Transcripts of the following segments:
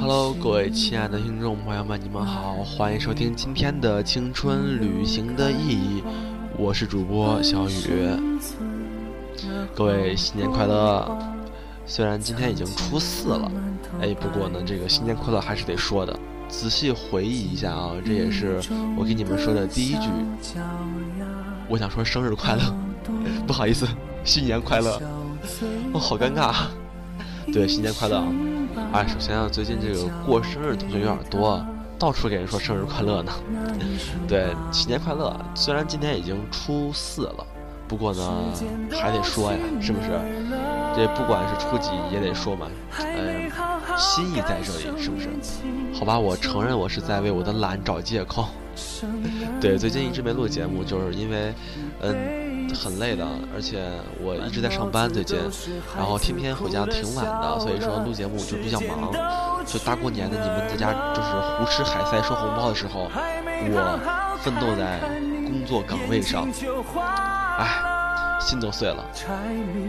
Hello，各位亲爱的听众朋友们，你们好，欢迎收听今天的青春旅行的意义，我是主播小雨。各位新年快乐！虽然今天已经初四了，哎，不过呢，这个新年快乐还是得说的。仔细回忆一下啊，这也是我给你们说的第一句。我想说生日快乐，不好意思，新年快乐。哦，好尴尬。对，新年快乐啊！哎，首先啊，最近这个过生日同学有点多，到处给人说生日快乐呢。对，新年快乐！虽然今天已经初四了，不过呢，还得说呀，是不是？这不管是初几也得说嘛。嗯，心意在这里，是不是？好吧，我承认我是在为我的懒找借口。对，最近一直没录节目，就是因为，嗯。很累的，而且我一直在上班最近，然后天天回家挺晚的，所以说录节目就比较忙。就大过年的，你们在家就是胡吃海塞收红包的时候，我奋斗在工作岗位上，唉。心都碎了，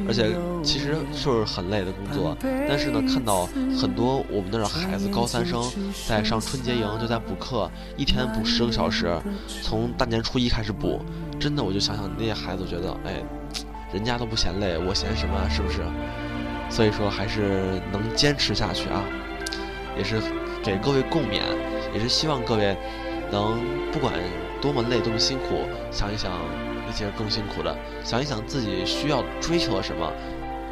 而且其实就是很累的工作，但是呢，看到很多我们那儿孩子高三生在上春节营，就在补课，一天补十个小时，从大年初一开始补，真的我就想想那些孩子，觉得哎，人家都不嫌累，我嫌什么？是不是？所以说还是能坚持下去啊，也是给各位共勉，也是希望各位能不管多么累多么辛苦，想一想。那些更辛苦的，想一想自己需要追求什么，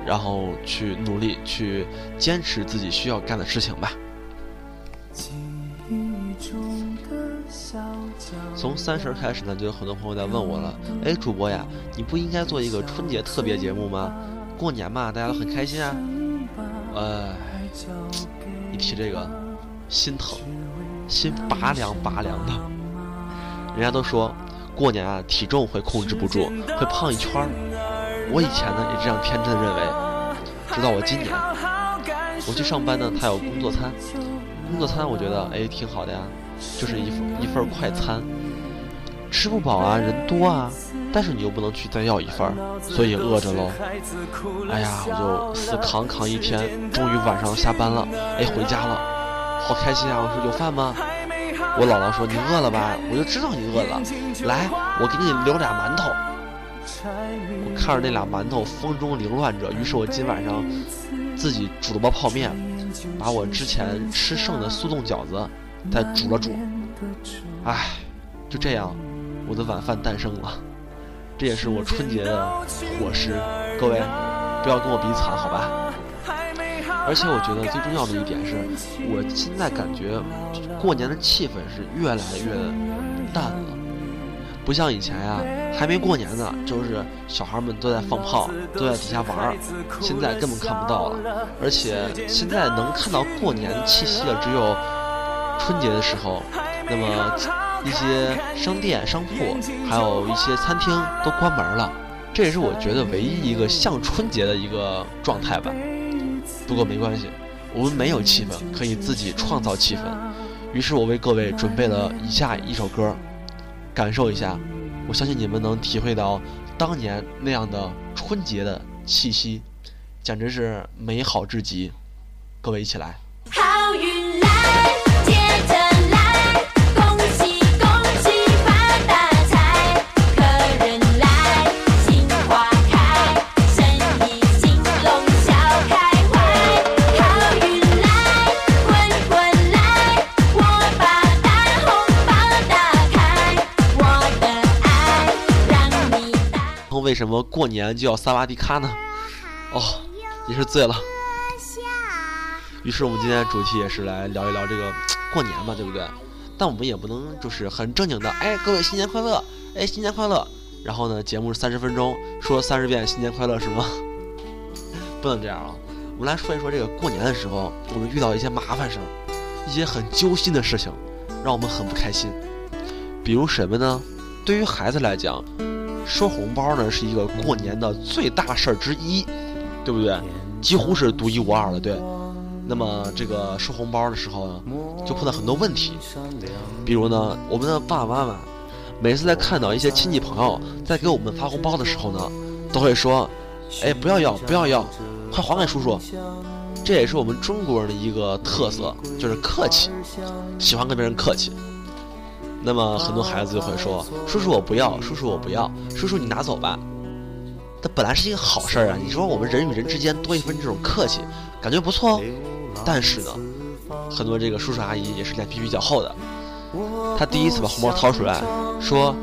然后去努力去坚持自己需要干的事情吧。从三十开始呢，就有很多朋友在问我了，哎，主播呀，你不应该做一个春节特别节目吗？过年嘛，大家都很开心啊。哎，一提这个，心疼，心拔凉拔凉的。人家都说。过年啊，体重会控制不住，会胖一圈儿。我以前呢也这样天真的认为，直到我今年，我去上班呢，他有工作餐，工作餐我觉得哎挺好的呀，就是一一份快餐，吃不饱啊，人多啊，但是你又不能去再要一份，所以饿着喽。哎呀，我就死扛扛一天，终于晚上下班了，哎回家了，好开心啊！我说有饭吗？我姥姥说：“你饿了吧？”我就知道你饿了。来，我给你留俩馒头。我看着那俩馒头风中凌乱着，于是我今晚上自己煮了包泡面，把我之前吃剩的速冻饺子再煮了煮。唉，就这样，我的晚饭诞生了。这也是我春节的伙食。各位，不要跟我比惨，好吧？而且我觉得最重要的一点是，我现在感觉过年的气氛是越来越淡了，不像以前呀，还没过年呢，就是小孩们都在放炮，都在底下玩儿，现在根本看不到了。而且现在能看到过年的气息的只有春节的时候，那么一些商店、商铺，还有一些餐厅都关门了，这也是我觉得唯一一个像春节的一个状态吧。不过没关系，我们没有气氛，可以自己创造气氛。于是我为各位准备了以下一首歌，感受一下。我相信你们能体会到当年那样的春节的气息，简直是美好至极。各位一起来。为什么过年就要萨瓦迪卡呢？哦，你是醉了。于是我们今天的主题也是来聊一聊这个过年嘛，对不对？但我们也不能就是很正经的，哎，各位新年快乐，哎，新年快乐。然后呢，节目三十分钟，说三十遍新年快乐是吗？不能这样啊！我们来说一说这个过年的时候，我们遇到一些麻烦事儿，一些很揪心的事情，让我们很不开心。比如什么呢？对于孩子来讲。收红包呢是一个过年的最大事儿之一，对不对？几乎是独一无二的，对。那么这个收红包的时候呢，就碰到很多问题，比如呢，我们的爸爸妈妈每次在看到一些亲戚朋友在给我们发红包的时候呢，都会说：“哎，不要要，不要要，快还给叔叔。”这也是我们中国人的一个特色，就是客气，喜欢跟别人客气。那么很多孩子就会说：“叔叔我不要，叔叔我不要，叔叔你拿走吧。”那本来是一个好事儿啊！你说我们人与人之间多一份这种客气，感觉不错。但是呢，很多这个叔叔阿姨也是脸皮比较厚的。他第一次把红包掏出来，说：“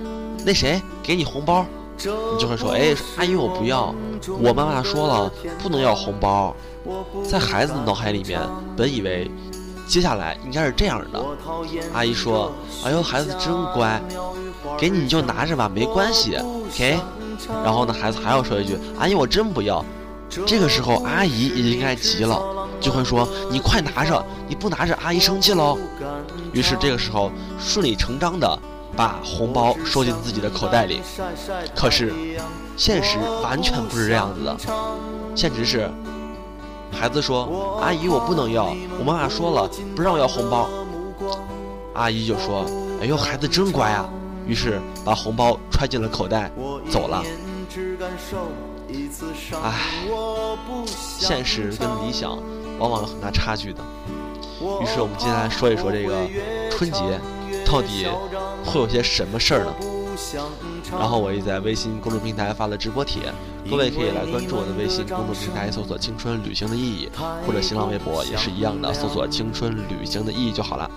那谁给你红包？”你就会说：“哎，阿姨我不要，我妈妈说了不能要红包。”在孩子的脑海里面，本以为接下来应该是这样的。阿姨说：“哎呦，孩子真乖，给你就拿着吧，没关系。”给。然后呢，孩子还要说一句：“阿姨，我真不要。”这个时候，阿姨也应该急了，就会说：“你快拿着，你不拿着，阿姨生气喽。”于是这个时候，顺理成章的把红包收进自己的口袋里。可是，现实完全不是这样子的，现实是。孩子说：“阿姨，我不能要，我妈妈说了，不让我要红包。”阿姨就说：“哎呦，孩子真乖啊！”于是把红包揣进了口袋，走了。唉，现实跟理想往往有很大差距的。于是我们今天来说一说这个春节到底会有些什么事儿呢？然后我也在微信公众平台发了直播帖，各位可以来关注我的微信公众平台，搜索“青春旅行的意义”，或者新浪微博也是一样的，搜索“青春旅行的意义”就好了。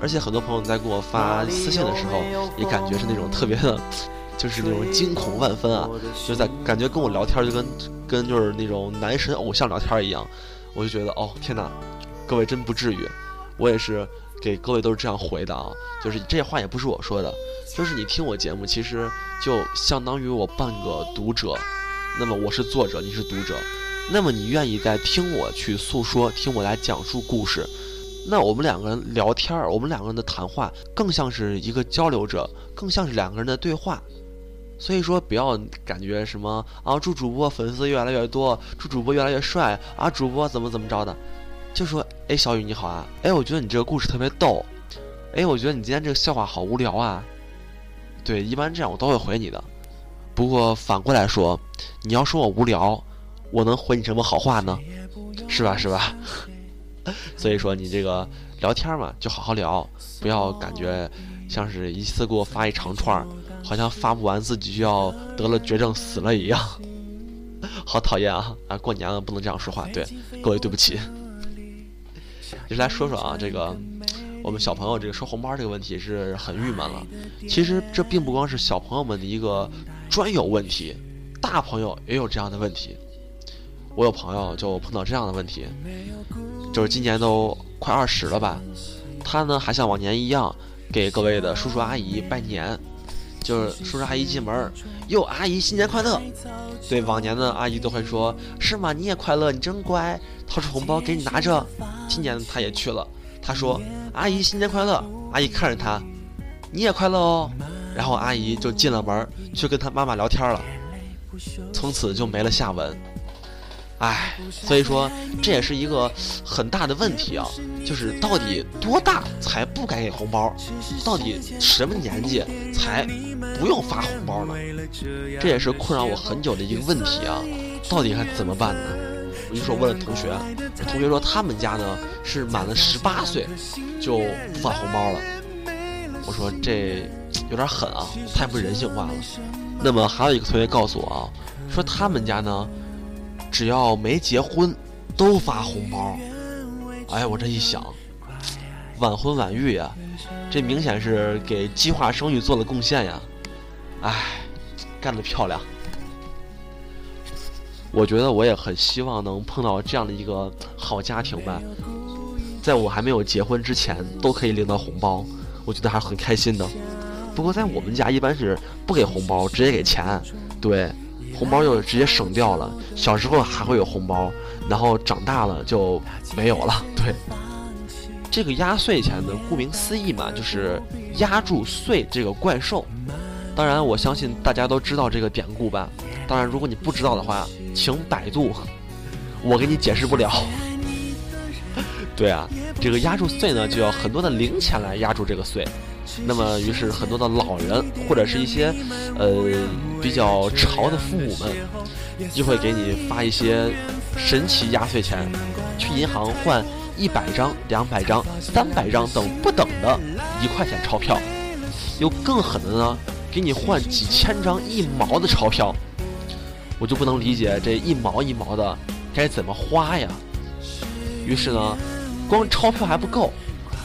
而且很多朋友在给我发私信的时候，也感觉是那种特别的，就是那种惊恐万分啊，就在感觉跟我聊天就跟跟就是那种男神偶像聊天一样，我就觉得哦天哪，各位真不至于，我也是。给各位都是这样回的啊，就是这话也不是我说的，就是你听我节目，其实就相当于我半个读者，那么我是作者，你是读者，那么你愿意在听我去诉说，听我来讲述故事，那我们两个人聊天儿，我们两个人的谈话更像是一个交流者，更像是两个人的对话，所以说不要感觉什么啊，祝主播粉丝越来越多，祝主播越来越帅啊，主播怎么怎么着的。就说，哎，小雨你好啊，哎，我觉得你这个故事特别逗，哎，我觉得你今天这个笑话好无聊啊。对，一般这样我都会回你的。不过反过来说，你要说我无聊，我能回你什么好话呢？是吧，是吧？所以说你这个聊天嘛，就好好聊，不要感觉像是一次给我发一长串，好像发不完自己就要得了绝症死了一样，好讨厌啊！啊，过年了不能这样说话，对，各位对不起。就来说说啊，这个我们小朋友这个收红包这个问题是很郁闷了。其实这并不光是小朋友们的一个专有问题，大朋友也有这样的问题。我有朋友就碰到这样的问题，就是今年都快二十了吧，他呢还像往年一样给各位的叔叔阿姨拜年，就是叔叔阿姨进门，哟，阿姨新年快乐。对，往年的阿姨都会说，是吗？你也快乐，你真乖。掏出红包给你拿着，今年他也去了。他说：“阿姨新年快乐。”阿姨看着他，你也快乐哦。然后阿姨就进了门，去跟他妈妈聊天了，从此就没了下文。唉，所以说这也是一个很大的问题啊，就是到底多大才不该给红包？到底什么年纪才不用发红包呢？这也是困扰我很久的一个问题啊，到底该怎么办呢？我就说问了同学，同学说他们家呢是满了十八岁就不发红包了。我说这有点狠啊，太不人性化了。那么还有一个同学告诉我啊，说他们家呢只要没结婚都发红包。哎，我这一想，晚婚晚育呀，这明显是给计划生育做了贡献呀。哎，干得漂亮。我觉得我也很希望能碰到这样的一个好家庭吧，在我还没有结婚之前都可以领到红包，我觉得还是很开心的。不过在我们家一般是不给红包，直接给钱。对，红包就直接省掉了。小时候还会有红包，然后长大了就没有了。对，这个压岁钱呢，顾名思义嘛，就是压住岁这个怪兽。当然，我相信大家都知道这个典故吧。当然，如果你不知道的话，请百度，我给你解释不了。对啊，这个压住岁呢，就要很多的零钱来压住这个岁。那么，于是很多的老人或者是一些呃比较潮的父母们，就会给你发一些神奇压岁钱，去银行换一百张、两百张、三百张等不等的一块钱钞票。有更狠的呢，给你换几千张一毛的钞票。我就不能理解这一毛一毛的该怎么花呀。于是呢，光钞票还不够，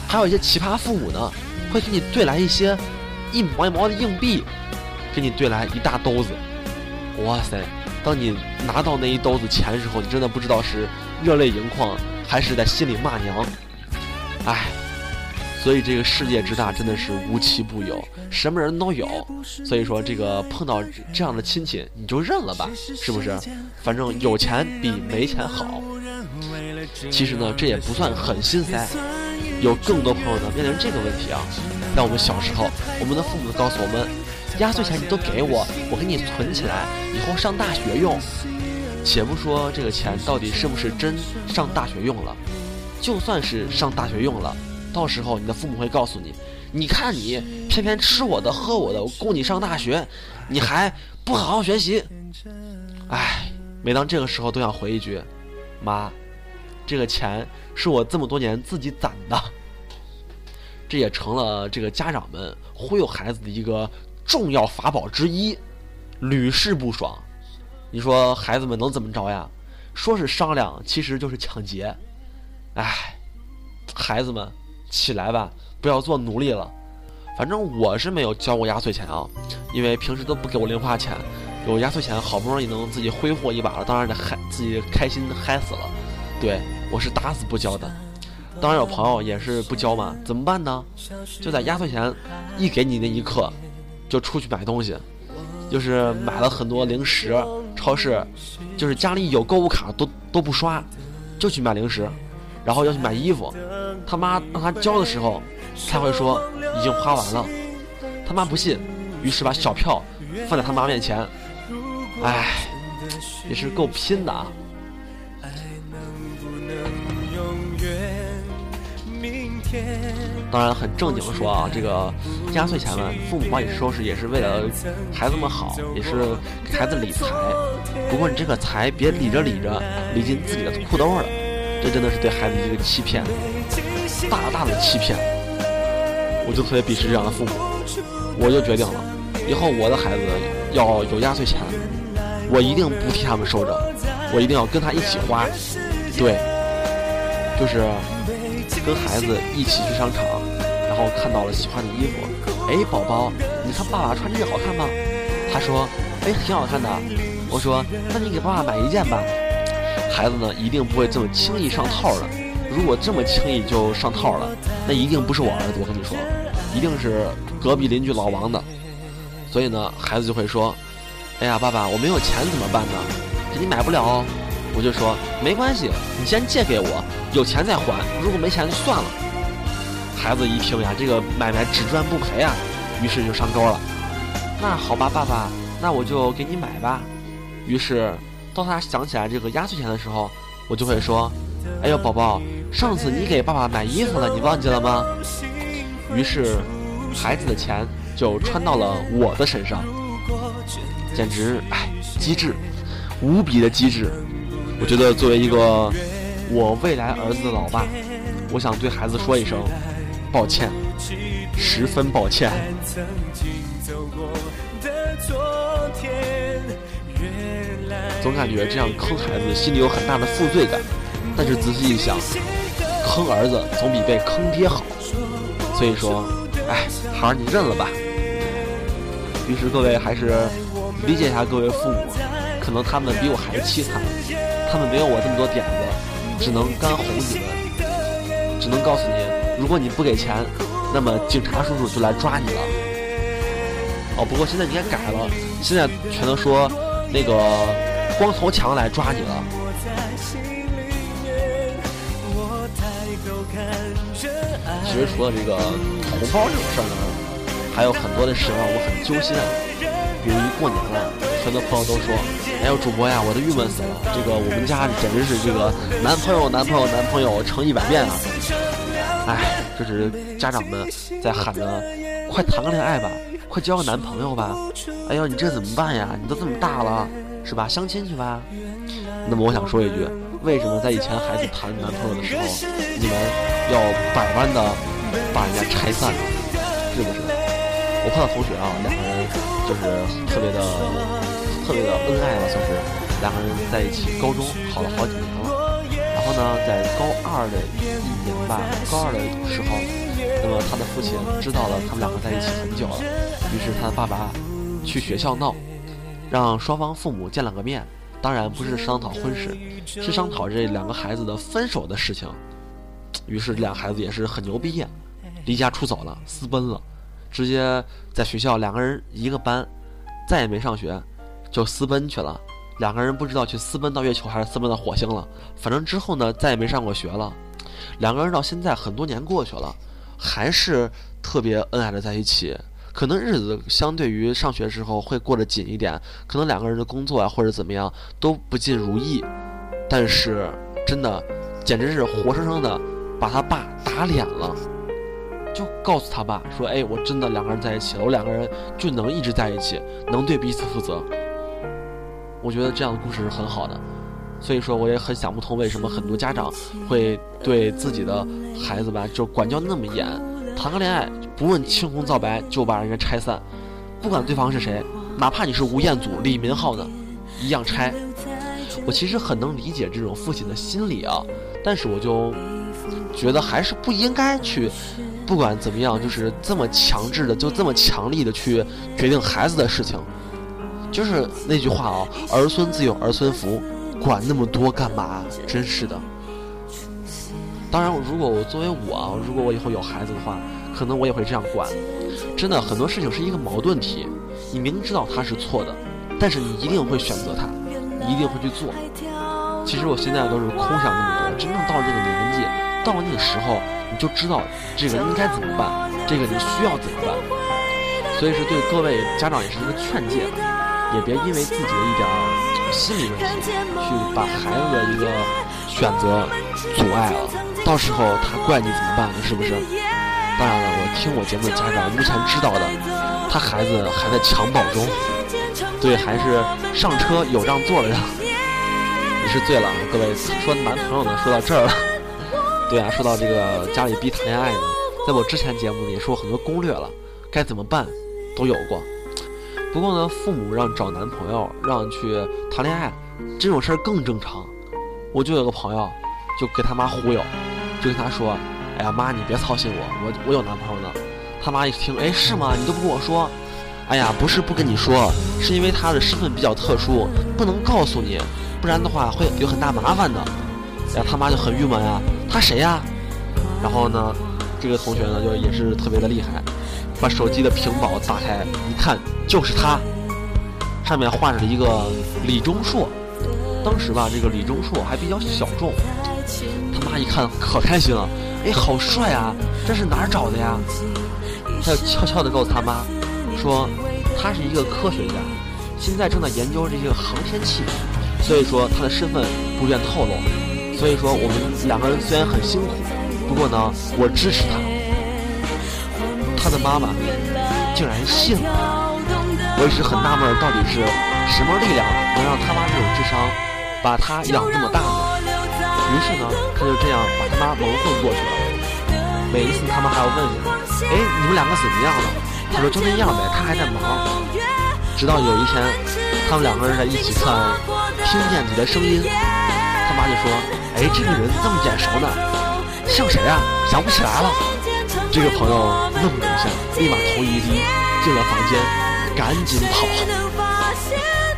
还有一些奇葩父母呢。会给你兑来一些一毛一毛的硬币，给你兑来一大兜子。哇塞！当你拿到那一兜子钱的时候，你真的不知道是热泪盈眶，还是在心里骂娘。唉，所以这个世界之大，真的是无奇不有，什么人都有。所以说，这个碰到这样的亲戚，你就认了吧，是不是？反正有钱比没钱好。其实呢，这也不算很心塞。有更多朋友呢面临这个问题啊，在我们小时候，我们的父母告诉我们，压岁钱你都给我，我给你存起来，以后上大学用。且不说这个钱到底是不是真上大学用了，就算是上大学用了，到时候你的父母会告诉你，你看你偏偏吃我的喝我的，我供你上大学，你还不好好学习。唉，每当这个时候都想回一句，妈。这个钱是我这么多年自己攒的，这也成了这个家长们忽悠孩子的一个重要法宝之一，屡试不爽。你说孩子们能怎么着呀？说是商量，其实就是抢劫。唉，孩子们起来吧，不要做奴隶了。反正我是没有交过压岁钱啊，因为平时都不给我零花钱，有压岁钱好不容易能自己挥霍一把了，当然得嗨，自己开心嗨死了。对。我是打死不交的，当然有朋友也是不交嘛，怎么办呢？就在压岁钱一给你那一刻，就出去买东西，就是买了很多零食，超市，就是家里有购物卡都都不刷，就去买零食，然后要去买衣服，他妈让他交的时候，他会说已经花完了，他妈不信，于是把小票放在他妈面前，唉，也是够拼的啊。当然，很正经的说啊，这个压岁钱嘛，父母帮你收拾也是为了孩子们好，也是给孩子理财。不过你这个财别理着理着理进自己的裤兜了，这真的是对孩子一个欺骗，大大的欺骗。我就特别鄙视这样的父母，我就决定了，以后我的孩子要有压岁钱，我一定不替他们收着，我一定要跟他一起花。对，就是。跟孩子一起去商场，然后看到了喜欢的衣服，哎，宝宝，你看爸爸穿这个好看吗？他说，哎，挺好看的。我说，那你给爸爸买一件吧。孩子呢，一定不会这么轻易上套的。如果这么轻易就上套了，那一定不是我儿子。我跟你说，一定是隔壁邻居老王的。所以呢，孩子就会说，哎呀，爸爸，我没有钱怎么办呢？给你买不了哦。我就说没关系，你先借给我，有钱再还。如果没钱就算了。孩子一听呀，这个买卖只赚不赔啊，于是就上钩了。那好吧，爸爸，那我就给你买吧。于是，当他想起来这个压岁钱的时候，我就会说：“哎呦，宝宝，上次你给爸爸买衣服了，你忘记了吗？”于是，孩子的钱就穿到了我的身上，简直哎，机智，无比的机智。我觉得作为一个我未来儿子的老爸，我想对孩子说一声抱歉，十分抱歉。总感觉这样坑孩子，心里有很大的负罪感。但是仔细一想，坑儿子总比被坑爹好。所以说，哎，孩儿你认了吧。于是各位还是理解一下各位父母，可能他们比我还凄惨。他们没有我这么多点子，只能干哄你们，只能告诉你，如果你不给钱，那么警察叔叔就来抓你了。哦，不过现在应该改了，现在全都说那个光头强来抓你了。其实除了这个红包这种事儿呢，还有很多的事情让我很揪心啊。比如一过年了，很多朋友都说：“哎呦，主播呀，我都郁闷死了。这个我们家简直是这个男朋友、男朋友、男朋友成一百遍啊！”哎，这是家长们在喊着：“快谈个恋爱吧，快交个男朋友吧！”哎呦，你这怎么办呀？你都这么大了，是吧？相亲去吧。那么我想说一句，为什么在以前孩子谈男朋友的时候，你们要百般的把人家拆散呢？是不是？我碰到同学啊，两个人就是特别的、特别的恩爱了，算是两个人在一起，高中好了好几年了。然后呢，在高二的一年吧，高二的时候，那么他的父亲知道了他们两个在一起很久了，于是他的爸爸去学校闹，让双方父母见了个面。当然不是商讨婚事，是商讨这两个孩子的分手的事情。于是，两孩子也是很牛逼呀，离家出走了，私奔了，直接在学校两个人一个班，再也没上学，就私奔去了。两个人不知道去私奔到月球还是私奔到火星了，反正之后呢，再也没上过学了。两个人到现在很多年过去了，还是特别恩爱的在一起。可能日子相对于上学时候会过得紧一点，可能两个人的工作啊或者怎么样都不尽如意，但是真的简直是活生生的把他爸打脸了，就告诉他爸说：“哎，我真的两个人在一起了，我两个人就能一直在一起，能对彼此负责。”我觉得这样的故事是很好的，所以说我也很想不通为什么很多家长会对自己的孩子吧就管教那么严。谈个恋爱，不问青红皂白就把人家拆散，不管对方是谁，哪怕你是吴彦祖、李民浩的，一样拆。我其实很能理解这种父亲的心理啊，但是我就觉得还是不应该去，不管怎么样，就是这么强制的，就这么强力的去决定孩子的事情。就是那句话啊，儿孙自有儿孙福，管那么多干嘛？真是的。当然，如果我作为我，如果我以后有孩子的话，可能我也会这样管。真的，很多事情是一个矛盾体，你明知道他是错的，但是你一定会选择他，一定会去做。其实我现在都是空想那么多，真正到这个年纪，到了那个时候，你就知道这个应该怎么办，这个你需要怎么办。所以说，对各位家长也是一个劝诫吧，也别因为自己的一点心理问题，去把孩子的一个选择阻碍了。到时候他怪你怎么办呢？是不是？当然了，我听我节目的家长目前知道的，他孩子还在襁褓中，对，还是上车有让座的。你是醉了，各位说男朋友呢？说到这儿了，对啊，说到这个家里逼谈恋爱呢，在我之前节目里也说很多攻略了，该怎么办都有过。不过呢，父母让找男朋友，让去谈恋爱，这种事儿更正常。我就有个朋友，就给他妈忽悠。就跟他说：“哎呀妈，你别操心我，我我有男朋友呢。”他妈一听，哎，是吗？你都不跟我说。哎呀，不是不跟你说，是因为他的身份比较特殊，不能告诉你，不然的话会有很大麻烦的。然后他妈就很郁闷啊，他谁呀？然后呢，这个同学呢就也是特别的厉害，把手机的屏保打开一看，就是他，上面画着一个李钟硕。当时吧，这个李钟硕还比较小众。他妈一看可开心了，哎，好帅啊！这是哪儿找的呀？他就悄悄地告诉他妈，说他是一个科学家，现在正在研究这些航天器，所以说他的身份不愿透露。所以说我们两个人虽然很辛苦，不过呢，我支持他。他的妈妈竟然信了，我一直很纳闷，到底是什么力量能让他妈这种智商把他养这么大呢？于是呢，他就这样把他妈蒙混过去了。每一次他妈还要问你，哎，你们两个怎么样了？他说就那样呗，他还在忙。直到有一天，他们两个人在一起看《听见你的声音》，他妈就说，哎，这个人这么眼熟呢，像谁啊？想不起来了。这个朋友愣了一下，立马头一低，进了房间，赶紧跑。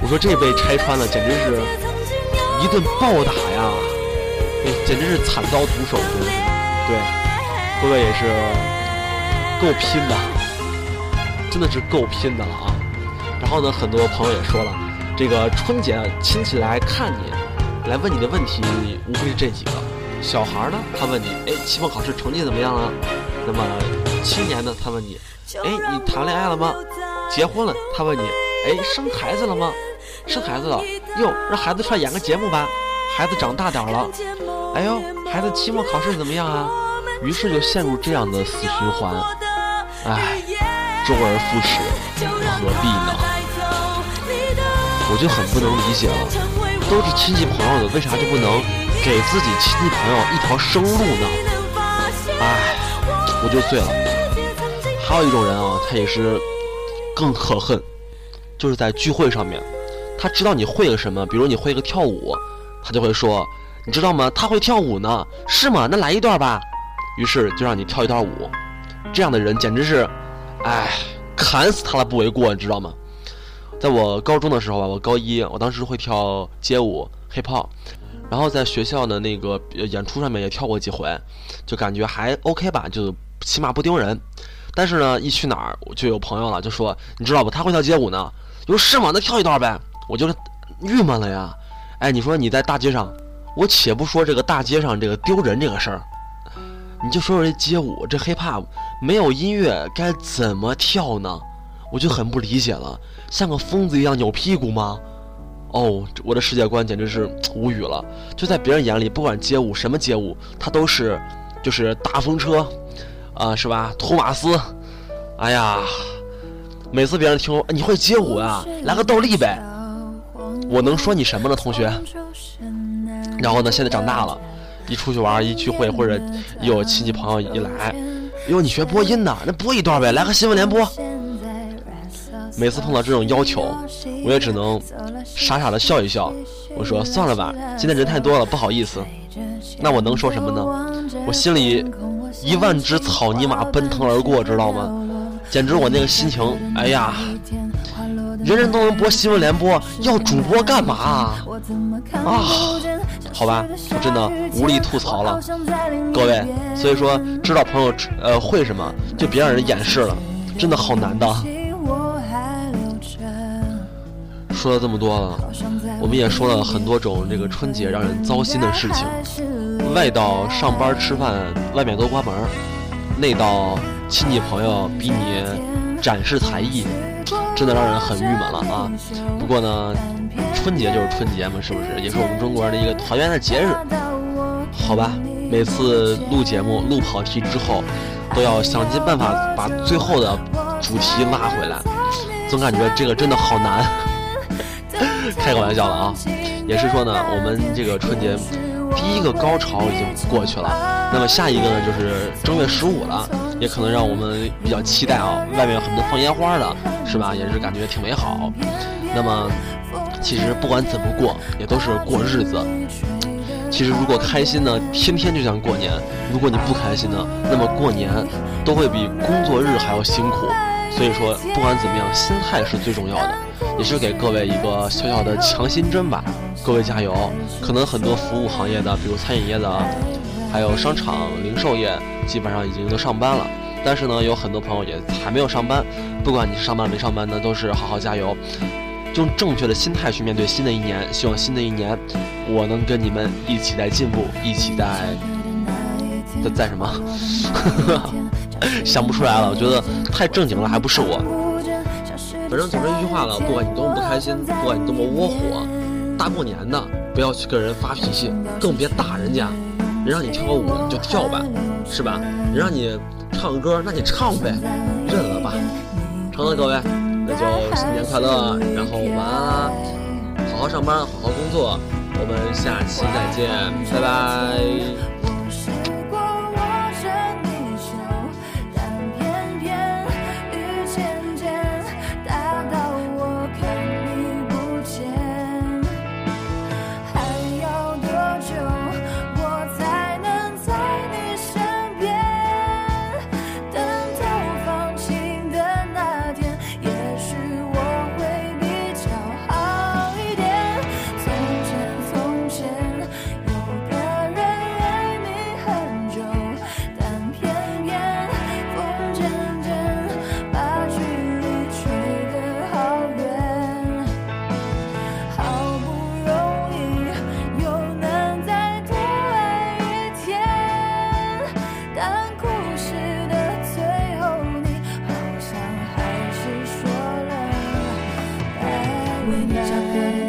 我说这被拆穿了，简直是一顿暴打呀！简直是惨遭毒手，真是，对，哥哥也是够拼的，真的是够拼的了啊！然后呢，很多朋友也说了，这个春节亲戚来看你，来问你的问题，无非是这几个。小孩呢，他问你，哎，期末考试成绩怎么样了？那么青年呢，他问你，哎，你谈恋爱了吗？结婚了，他问你，哎，生孩子了吗？生孩子了，哟，让孩子出来演个节目吧。孩子长大点了，哎呦，孩子期末考试怎么样啊？于是就陷入这样的死循环，哎，周而复始，何必呢？我就很不能理解了，都是亲戚朋友的，为啥就不能给自己亲戚朋友一条生路呢？哎，我就醉了。还有一种人啊，他也是更可恨，就是在聚会上面，他知道你会个什么，比如你会个跳舞。他就会说：“你知道吗？他会跳舞呢，是吗？那来一段吧。”于是就让你跳一段舞。这样的人简直是，哎，砍死他了不为过，你知道吗？在我高中的时候吧，我高一，我当时会跳街舞、hiphop，然后在学校的那个演出上面也跳过几回，就感觉还 OK 吧，就起码不丢人。但是呢，一去哪儿就有朋友了，就说：“你知道不？他会跳街舞呢。”就说是吗？那跳一段呗。我就郁闷了呀。哎，你说你在大街上，我且不说这个大街上这个丢人这个事儿，你就说说这街舞这 hiphop 没有音乐该怎么跳呢？我就很不理解了，像个疯子一样扭屁股吗？哦，我的世界观简直是无语了。就在别人眼里，不管街舞什么街舞，它都是就是大风车，啊，是吧？托马斯，哎呀，每次别人听你会街舞啊，来个倒立呗。我能说你什么呢，同学？然后呢？现在长大了，一出去玩，一聚会，或者有亲戚朋友一来，哟，你学播音的，那播一段呗，来个新闻联播。每次碰到这种要求，我也只能傻傻的笑一笑。我说算了吧，今天人太多了，不好意思。那我能说什么呢？我心里一万只草泥马奔腾而过，知道吗？简直我那个心情，哎呀！人人都能播新闻联播，要主播干嘛啊？啊，好吧，我真的无力吐槽了，各位。所以说，知道朋友呃会什么，就别让人演示了，真的好难的。说了这么多了，我们也说了很多种这个春节让人糟心的事情，外到上班吃饭外面都关门，内到亲戚朋友逼你展示才艺。真的让人很郁闷了啊！不过呢，春节就是春节嘛，是不是？也是我们中国人的一个团圆的节日。好吧，每次录节目录跑题之后，都要想尽办法把最后的主题拉回来，总感觉这个真的好难。开个玩笑了啊！也是说呢，我们这个春节第一个高潮已经过去了，那么下一个呢，就是正月十五了。也可能让我们比较期待啊，外面有很多放烟花的，是吧？也是感觉挺美好。那么，其实不管怎么过，也都是过日子。其实如果开心呢，天天就像过年；如果你不开心呢，那么过年都会比工作日还要辛苦。所以说，不管怎么样，心态是最重要的，也是给各位一个小小的强心针吧。各位加油！可能很多服务行业的，比如餐饮业的。还有商场、零售业基本上已经都上班了，但是呢，有很多朋友也还没有上班。不管你是上班没上班呢，都是好好加油，用正确的心态去面对新的一年。希望新的一年，我能跟你们一起在进步，一起在在在什么？想不出来了，我觉得太正经了，还不是我。反正总之一句话了，不管你多么不开心，不管你多么窝火，大过年的不要去跟人发脾气，更别打人家。人让你跳个舞，你就跳吧，是吧？人让你唱歌，那你唱呗，认了吧。成了，各位，那就新年快乐，然后晚安，好好上班，好好工作，我们下期再见，拜拜。为你翘课